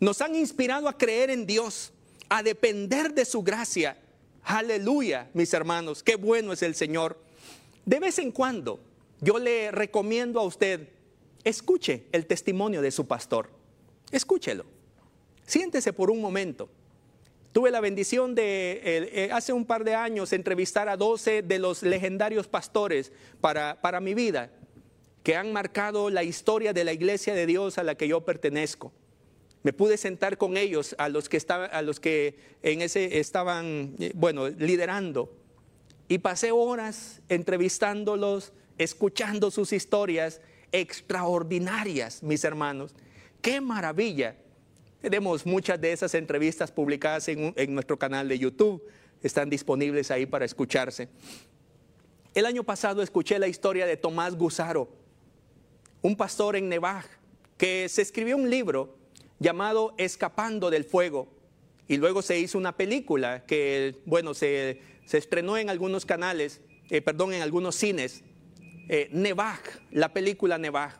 nos han inspirado a creer en Dios, a depender de su gracia. Aleluya, mis hermanos, qué bueno es el Señor. De vez en cuando yo le recomiendo a usted, escuche el testimonio de su pastor. Escúchelo. Siéntese por un momento. Tuve la bendición de eh, hace un par de años entrevistar a 12 de los legendarios pastores para, para mi vida, que han marcado la historia de la iglesia de Dios a la que yo pertenezco. Me pude sentar con ellos, a los que, estaban, a los que en ese estaban, eh, bueno, liderando. Y pasé horas entrevistándolos, escuchando sus historias extraordinarias, mis hermanos. ¡Qué maravilla! Tenemos muchas de esas entrevistas publicadas en, en, nuestro canal de YouTube. Están disponibles ahí para escucharse. El año pasado escuché la historia de Tomás Gusaro, un pastor en Nevaj, que se escribió un libro llamado Escapando del Fuego. Y luego se hizo una película que, bueno, se, estrenó en algunos canales, eh, perdón, en algunos cines. Eh, Nevaj, la película Nevaj.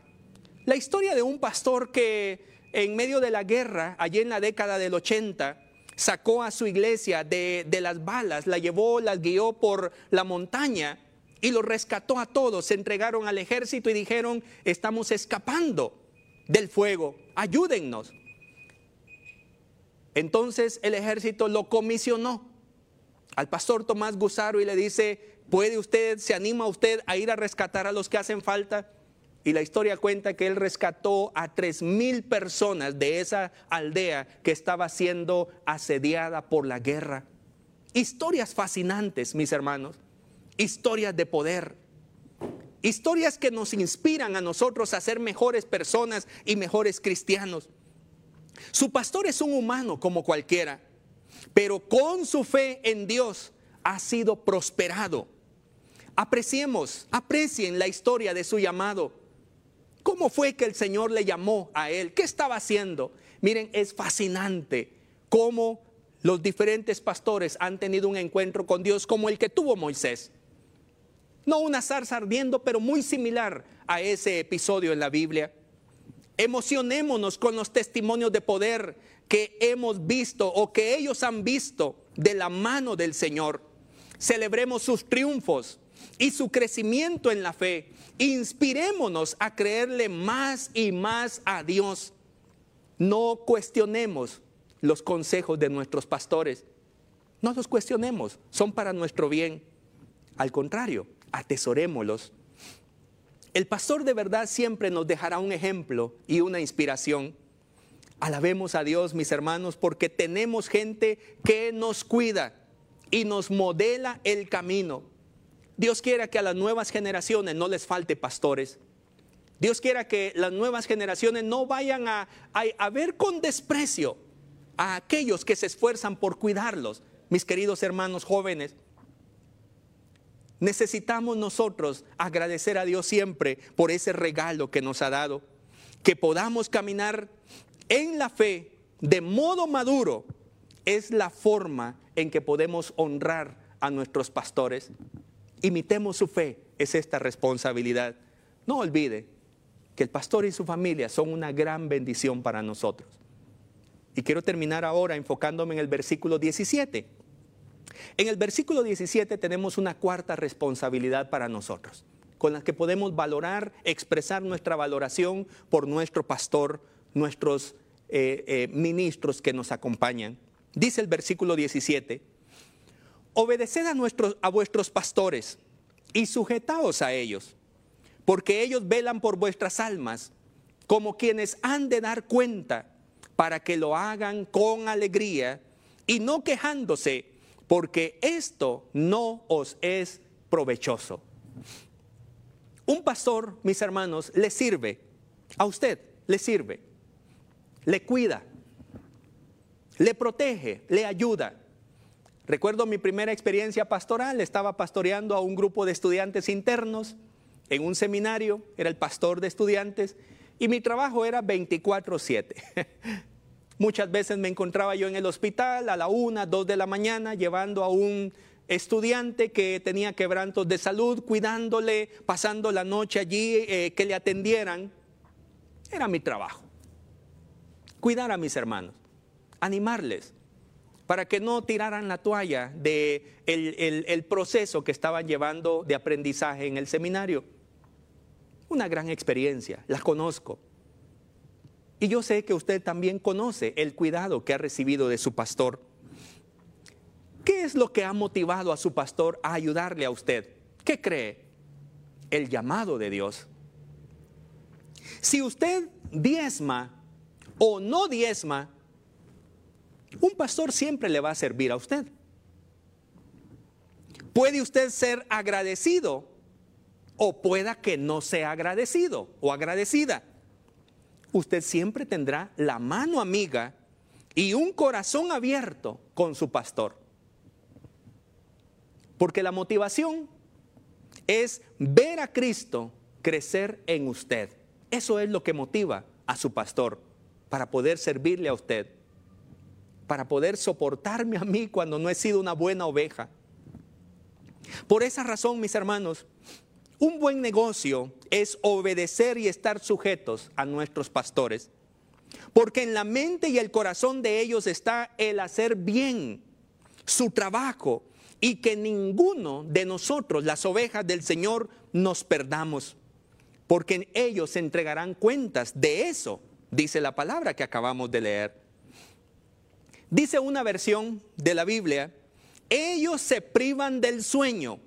La historia de un pastor que en medio de la guerra, allí en la década del 80, sacó a su iglesia de, de las balas, la llevó, las guió por la montaña y los rescató a todos. Se entregaron al ejército y dijeron, estamos escapando del fuego, ayúdennos. Entonces el ejército lo comisionó al pastor Tomás Gusaro y le dice, ¿puede usted, se anima usted a ir a rescatar a los que hacen falta? Y la historia cuenta que él rescató a tres mil personas de esa aldea que estaba siendo asediada por la guerra. Historias fascinantes, mis hermanos. Historias de poder. Historias que nos inspiran a nosotros a ser mejores personas y mejores cristianos. Su pastor es un humano como cualquiera, pero con su fe en Dios ha sido prosperado. Apreciemos, aprecien la historia de su llamado. ¿Cómo fue que el Señor le llamó a él? ¿Qué estaba haciendo? Miren, es fascinante cómo los diferentes pastores han tenido un encuentro con Dios como el que tuvo Moisés. No una zarza ardiendo, pero muy similar a ese episodio en la Biblia. Emocionémonos con los testimonios de poder que hemos visto o que ellos han visto de la mano del Señor. Celebremos sus triunfos y su crecimiento en la fe. Inspirémonos a creerle más y más a Dios. No cuestionemos los consejos de nuestros pastores. No los cuestionemos, son para nuestro bien. Al contrario, atesorémoslos el pastor de verdad siempre nos dejará un ejemplo y una inspiración. Alabemos a Dios, mis hermanos, porque tenemos gente que nos cuida y nos modela el camino. Dios quiera que a las nuevas generaciones no les falte pastores. Dios quiera que las nuevas generaciones no vayan a, a, ver con desprecio a aquellos que se esfuerzan por cuidarlos, mis queridos hermanos jóvenes. Necesitamos nosotros agradecer a Dios siempre por ese regalo que nos ha dado, que podamos caminar en la fe de modo maduro. Es la forma en que podemos honrar a nuestros pastores. Imitemos su fe, es esta responsabilidad. No olvide que el pastor y su familia son una gran bendición para nosotros. Y quiero terminar ahora enfocándome en el versículo 17 en el versículo 17 tenemos una cuarta responsabilidad para nosotros, con la que podemos valorar, expresar nuestra valoración por nuestro pastor, nuestros eh, eh, ministros que nos acompañan. Dice el versículo 17, obedeced a, nuestros, a vuestros pastores y sujetaos a ellos, porque ellos velan por vuestras almas, como quienes han de dar cuenta, para que lo hagan con alegría y no quejándose porque esto no os es provechoso. Un pastor, mis hermanos, le sirve, a usted le sirve, le cuida, le protege, le ayuda. Recuerdo mi primera experiencia pastoral, estaba pastoreando a un grupo de estudiantes internos en un seminario, era el pastor de estudiantes, y mi trabajo era 24/7. Muchas veces me encontraba yo en el hospital a la una, dos de la mañana llevando a un estudiante que tenía quebrantos de salud, cuidándole, pasando la noche allí, eh, que le atendieran. Era mi trabajo. Cuidar a mis hermanos, animarles, para que no tiraran la toalla de el proceso que estaban llevando de aprendizaje en el seminario. Una gran experiencia, la conozco. Y yo sé que usted también conoce el cuidado que ha recibido de su pastor. ¿Qué es lo que ha motivado a su pastor a ayudarle a usted? ¿Qué cree? El llamado de Dios. Si usted diezma o no diezma, un pastor siempre le va a servir a usted. Puede usted ser agradecido o pueda que no sea agradecido o agradecida usted siempre tendrá la mano amiga y un corazón abierto con su pastor. Porque la motivación es ver a Cristo crecer en usted. Eso es lo que motiva a su pastor para poder servirle a usted, para poder soportarme a mí cuando no he sido una buena oveja. Por esa razón, mis hermanos, un buen negocio es obedecer y estar sujetos a nuestros pastores. porque en la mente y el corazón de ellos está el hacer bien su trabajo y que ninguno de nosotros, las ovejas del Señor, nos perdamos, porque ellos se entregarán cuentas de eso, dice la palabra que acabamos de leer. Dice una versión de la Biblia, ellos se privan del sueño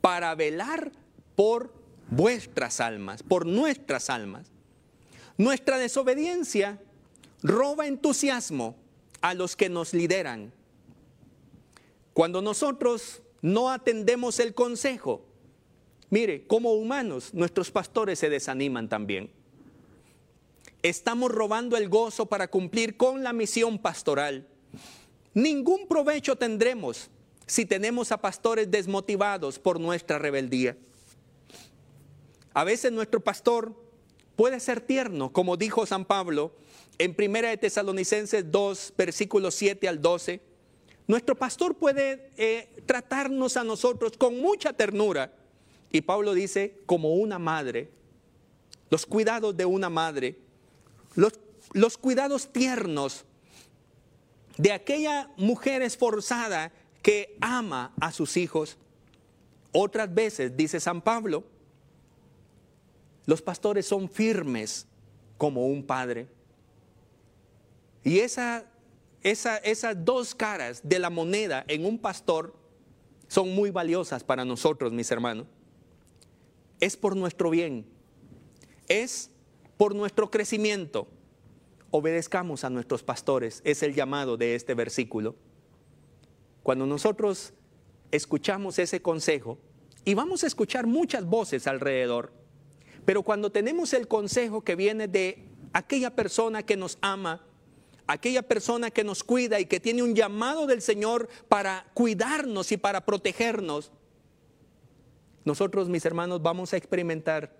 para velar por vuestras almas, por nuestras almas. Nuestra desobediencia roba entusiasmo a los que nos lideran. Cuando nosotros no atendemos el consejo, mire, como humanos, nuestros pastores se desaniman también. Estamos robando el gozo para cumplir con la misión pastoral. Ningún provecho tendremos si tenemos a pastores desmotivados por nuestra rebeldía. A veces nuestro pastor puede ser tierno, como dijo San Pablo en 1 de Tesalonicenses 2, versículos 7 al 12. Nuestro pastor puede eh, tratarnos a nosotros con mucha ternura. Y Pablo dice, como una madre, los cuidados de una madre, los cuidados tiernos de aquella mujer esforzada que ama a sus hijos. Otras veces, dice San Pablo, los pastores son firmes como un padre. Y esa, esa, esas dos caras de la moneda en un pastor son muy valiosas para nosotros, mis hermanos. Es por nuestro bien, es por nuestro crecimiento. Obedezcamos a nuestros pastores, es el llamado de este versículo. Cuando nosotros escuchamos ese consejo, y vamos a escuchar muchas voces alrededor, pero cuando tenemos el consejo que viene de aquella persona que nos ama, aquella persona que nos cuida y que tiene un llamado del Señor para cuidarnos y para protegernos, nosotros, mis hermanos, vamos a experimentar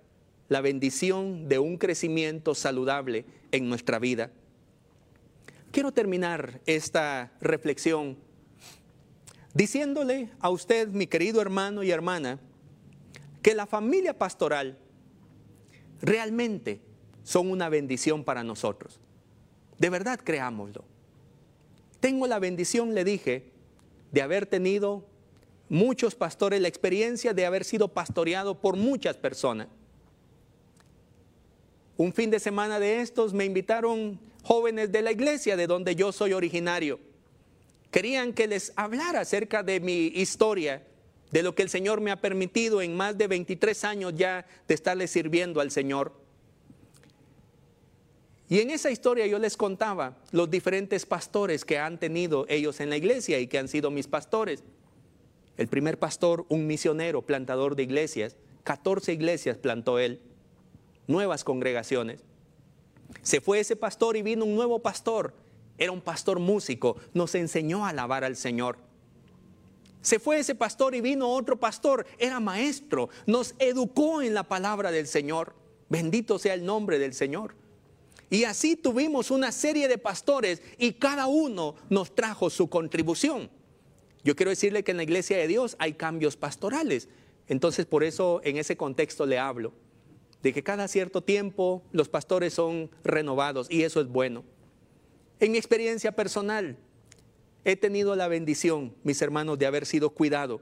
la bendición de un crecimiento saludable en nuestra vida. Quiero terminar esta reflexión diciéndole a usted, mi querido hermano y hermana, que la familia pastoral realmente son una bendición para nosotros. De verdad creámoslo. Tengo la bendición, le dije, de haber tenido muchos pastores, la experiencia de haber sido pastoreado por muchas personas. Un fin de semana de estos me invitaron jóvenes de la iglesia de donde yo soy originario Querían que les hablara acerca de mi historia, de lo que el Señor me ha permitido en más de 23 años ya de estarle sirviendo al Señor. Y en esa historia yo les contaba los diferentes pastores que han tenido ellos en la iglesia y que han sido mis pastores. El primer pastor, un misionero, plantador de iglesias, 14 iglesias plantó él, nuevas congregaciones. Se fue ese pastor y vino un nuevo pastor era un pastor músico, nos enseñó a alabar al Señor. Se fue ese pastor y vino otro pastor, era maestro, nos educó en la palabra del Señor. Bendito sea el nombre del Señor. Y así tuvimos una serie de pastores y cada uno nos trajo su contribución. Yo quiero decirle que en la iglesia de Dios hay cambios pastorales. Entonces por eso en ese contexto le hablo, de que cada cierto tiempo los pastores son renovados y eso es bueno. En mi experiencia personal, he tenido la bendición, mis hermanos, de haber sido cuidado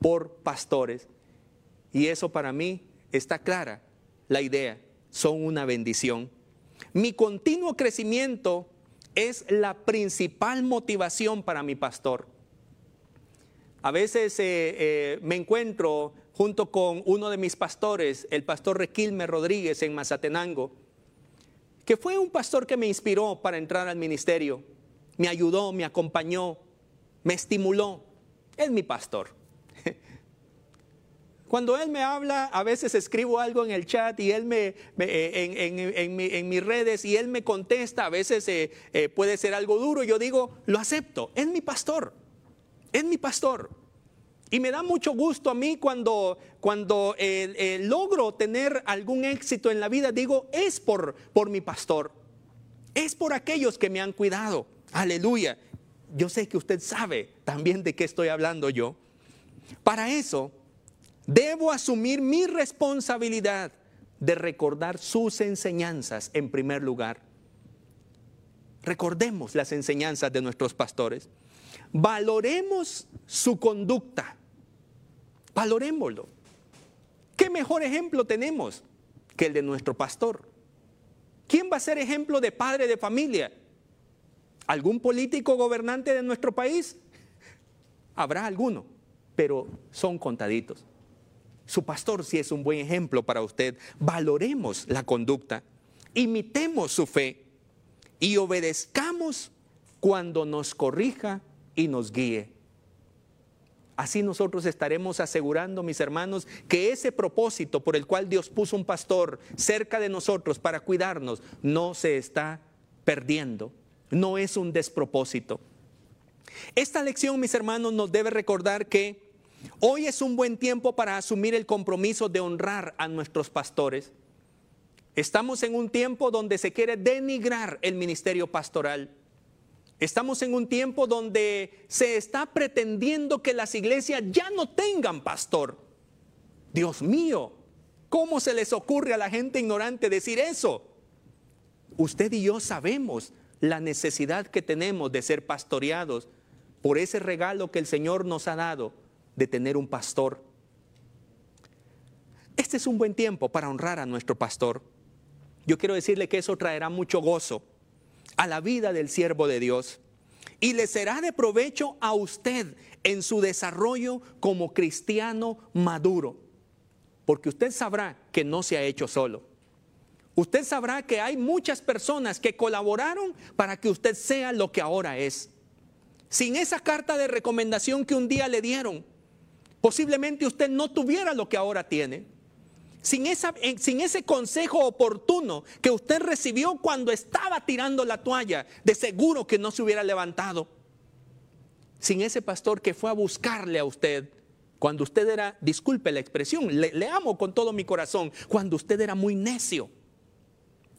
por pastores. Y eso para mí está clara, la idea, son una bendición. Mi continuo crecimiento es la principal motivación para mi pastor. A veces eh, eh, me encuentro junto con uno de mis pastores, el pastor Requilme Rodríguez en Mazatenango, que fue un pastor que me inspiró para entrar al ministerio, me ayudó, me acompañó, me estimuló. Es mi pastor. Cuando él me habla, a veces escribo algo en el chat y él me, en, mis redes y él me contesta, a veces eh, eh, puede ser algo duro, yo digo, lo acepto, es mi pastor, es mi pastor. Y me da mucho gusto a mí cuando, cuando logro tener algún éxito en la vida, digo, es por, por mi pastor, es por aquellos que me han cuidado. Aleluya. Yo sé que usted sabe también de qué estoy hablando yo. Para eso, debo asumir mi responsabilidad de recordar sus enseñanzas en primer lugar. recordemos las enseñanzas de nuestros pastores, valoremos su conducta, valorémoslo. ¿Qué mejor ejemplo tenemos que el de nuestro pastor? ¿Quién va a ser ejemplo de padre de familia? ¿Algún político gobernante de nuestro país? Habrá alguno, pero son contaditos. Su pastor sí es un buen ejemplo para usted. Valoremos la conducta, imitemos su fe y obedezcamos cuando nos corrija y nos guíe. Así nosotros estaremos asegurando, mis hermanos, que ese propósito por el cual Dios puso un pastor cerca de nosotros para cuidarnos no se está perdiendo, no es un despropósito. Esta lección, mis hermanos, nos debe recordar que hoy es un buen tiempo para asumir el compromiso de honrar a nuestros pastores. Estamos en un tiempo donde se quiere denigrar el ministerio pastoral. Estamos en un tiempo donde se está pretendiendo que las iglesias ya no tengan pastor. Dios mío, ¿cómo se les ocurre a la gente ignorante decir eso? Usted y yo sabemos la necesidad que tenemos de ser pastoreados por ese regalo que el Señor nos ha dado de tener un pastor. Este es un buen tiempo para honrar a nuestro pastor. Yo quiero decirle que eso traerá mucho gozo a la vida del siervo de Dios y le será de provecho a usted en su desarrollo como cristiano maduro, porque usted sabrá que no se ha hecho solo. Usted sabrá que hay muchas personas que colaboraron para que usted sea lo que ahora es. Sin esa carta de recomendación que un día le dieron, posiblemente usted no tuviera lo que ahora tiene sin, sin ese consejo oportuno que usted recibió cuando estaba tirando la toalla, de seguro que no se hubiera levantado. Sin ese pastor que fue a buscarle a usted cuando usted era, disculpe la expresión, le amo con todo mi corazón, cuando usted era muy necio,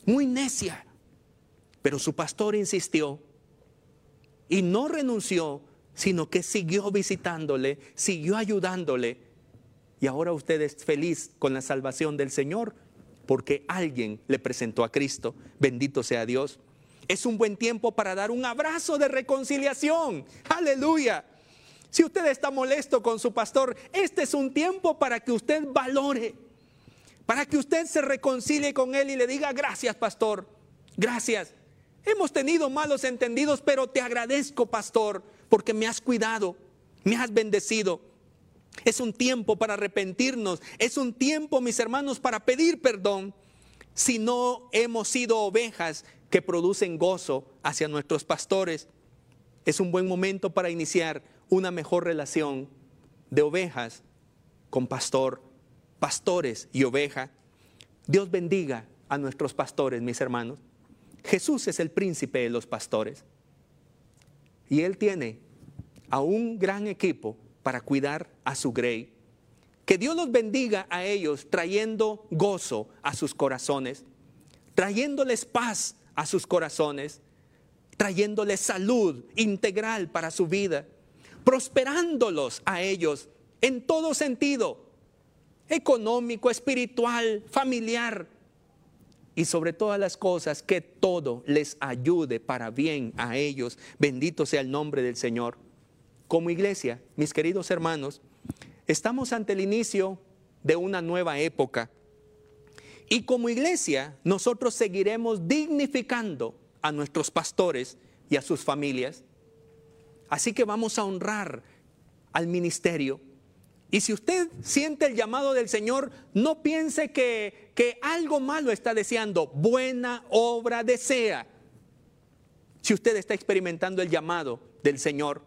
muy necia. Pero su pastor insistió y no renunció, sino que siguió visitándole, siguió ayudándole y ahora usted es feliz con la salvación del Señor porque alguien le presentó a Cristo. Bendito sea Dios. Es un buen tiempo para dar un abrazo de reconciliación. Aleluya. Si usted está molesto con su pastor, este es un tiempo para que usted valore, para que usted se reconcilie con él y le diga, gracias pastor, gracias. Hemos tenido malos entendidos, pero te agradezco pastor, porque me has cuidado, me has bendecido. Es un tiempo para arrepentirnos. Es un tiempo, mis hermanos, para pedir perdón si no hemos sido ovejas que producen gozo hacia nuestros pastores. Es un buen momento para iniciar una mejor relación de ovejas con pastor, pastores y oveja. Dios bendiga a nuestros pastores, mis hermanos. Jesús es el príncipe de los pastores. Y Él tiene a un gran equipo para cuidar a su grey. Que Dios los bendiga a ellos trayendo gozo a sus corazones, trayéndoles paz a sus corazones, trayéndoles salud integral para su vida, prosperándolos a ellos en todo sentido, económico, espiritual, familiar, y sobre todas las cosas, que todo les ayude para bien a ellos. Bendito sea el nombre del Señor. Como iglesia, mis queridos hermanos, estamos ante el inicio de una nueva época. Y como iglesia, nosotros seguiremos dignificando a nuestros pastores y a sus familias. Así que vamos a honrar al ministerio. Y si usted siente el llamado del Señor, no piense que, que algo malo está deseando. Buena obra desea. Si usted está experimentando el llamado del Señor,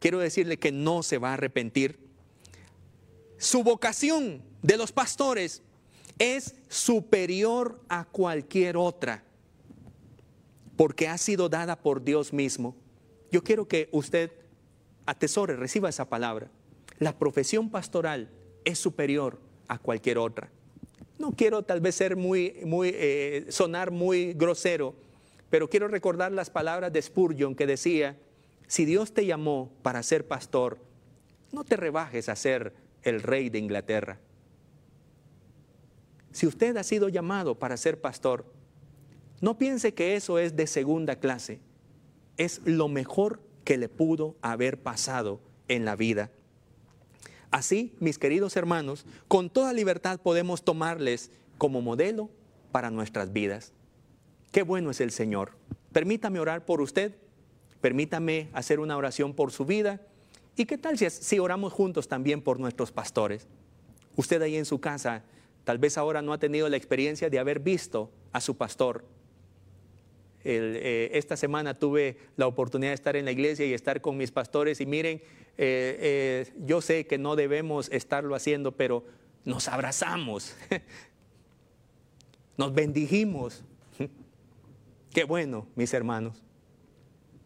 quiero decirle que no se va a arrepentir. Su vocación de los pastores es superior a cualquier otra, porque ha sido dada por Dios mismo. Yo quiero que usted atesore, reciba esa palabra. La profesión pastoral es superior a cualquier otra. No quiero tal vez ser muy, muy eh, sonar muy grosero, pero quiero recordar las palabras de Spurgeon que decía, si Dios te llamó para ser pastor, no te rebajes a ser el rey de Inglaterra. Si usted ha sido llamado para ser pastor, No piense que eso es de segunda clase. Es lo mejor que le pudo haber pasado en la vida. Así, mis queridos hermanos, con toda libertad podemos tomarles como modelo para nuestras vidas. Qué bueno es el Señor. Permítame orar por usted, permítame hacer una oración por su vida. ¿Y qué tal si, oramos juntos también por nuestros pastores? Usted ahí en su casa tal vez ahora no ha tenido la experiencia de haber visto a su pastor. Eh, esta semana tuve la oportunidad de estar en la iglesia y estar con mis pastores y miren, eh, eh, yo sé que no debemos estarlo haciendo, pero nos abrazamos, nos bendijimos. Qué bueno, mis hermanos.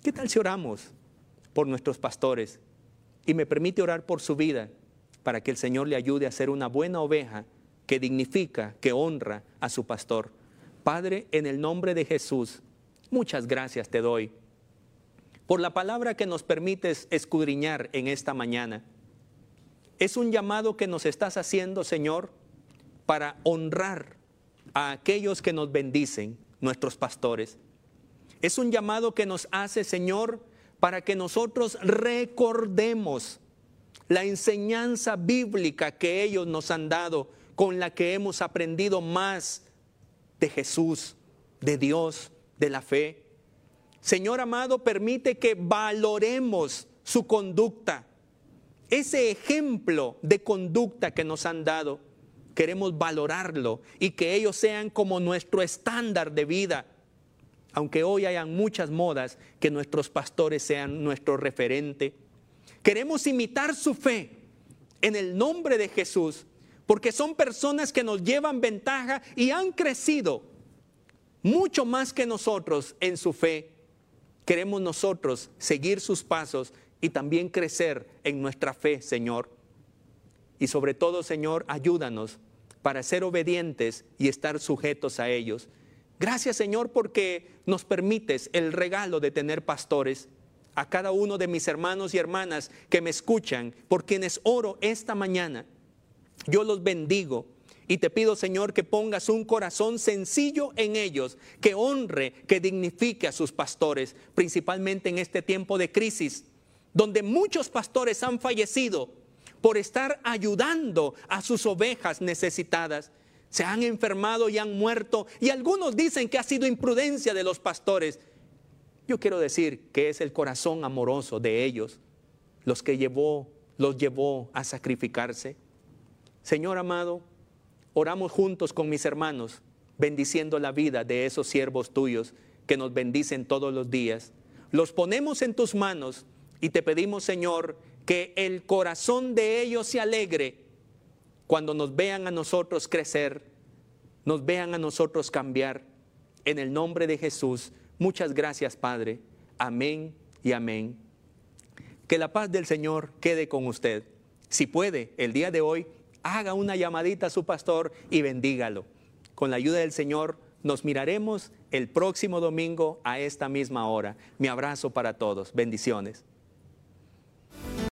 ¿Qué tal si oramos por nuestros pastores? Y me permite orar por su vida para que el Señor le ayude a ser una buena oveja que dignifica, que honra a su pastor. Padre, en el nombre de Jesús, muchas gracias te doy por la palabra que nos permites escudriñar en esta mañana. Es un llamado que nos estás haciendo, Señor, para honrar a aquellos que nos bendicen, nuestros pastores. Es un llamado que nos hace, Señor, para que nosotros recordemos la enseñanza bíblica que ellos nos han dado, con la que hemos aprendido más de Jesús, de Dios, de la fe. Señor amado, permite que valoremos su conducta. Ese ejemplo de conducta que nos han dado, queremos valorarlo y que ellos sean como nuestro estándar de vida. Aunque hoy hayan muchas modas, que nuestros pastores sean nuestro referente. Queremos imitar su fe en el nombre de Jesús, porque son personas que nos llevan ventaja y han crecido mucho más que nosotros en su fe. Queremos nosotros seguir sus pasos y también crecer en nuestra fe, Señor. Y sobre todo, Señor, ayúdanos para ser obedientes y estar sujetos a ellos. Gracias, Señor, porque nos permites el regalo de tener pastores. A cada uno de mis hermanos y hermanas que me escuchan, por quienes oro esta mañana, yo los bendigo y te pido, Señor, que pongas un corazón sencillo en ellos, que honre, que dignifique a sus pastores, principalmente en este tiempo de crisis, donde muchos pastores han fallecido por estar ayudando a sus ovejas necesitadas. Se han enfermado y han muerto y algunos dicen que ha sido imprudencia de los pastores. Yo quiero decir que es el corazón amoroso de ellos los que llevó, los llevó a sacrificarse. Señor amado, oramos juntos con mis hermanos, bendiciendo la vida de esos siervos tuyos que nos bendicen todos los días. Los ponemos en tus manos y te pedimos, Señor, que el corazón de ellos se alegre cuando nos vean a nosotros crecer, nos vean a nosotros cambiar. En el nombre de Jesús, muchas gracias, Padre. Amén y amén. Que la paz del Señor quede con usted. Si puede, el día de hoy, haga una llamadita a su pastor y bendígalo. Con la ayuda del Señor nos miraremos el próximo domingo a esta misma hora. Mi abrazo para todos. Bendiciones.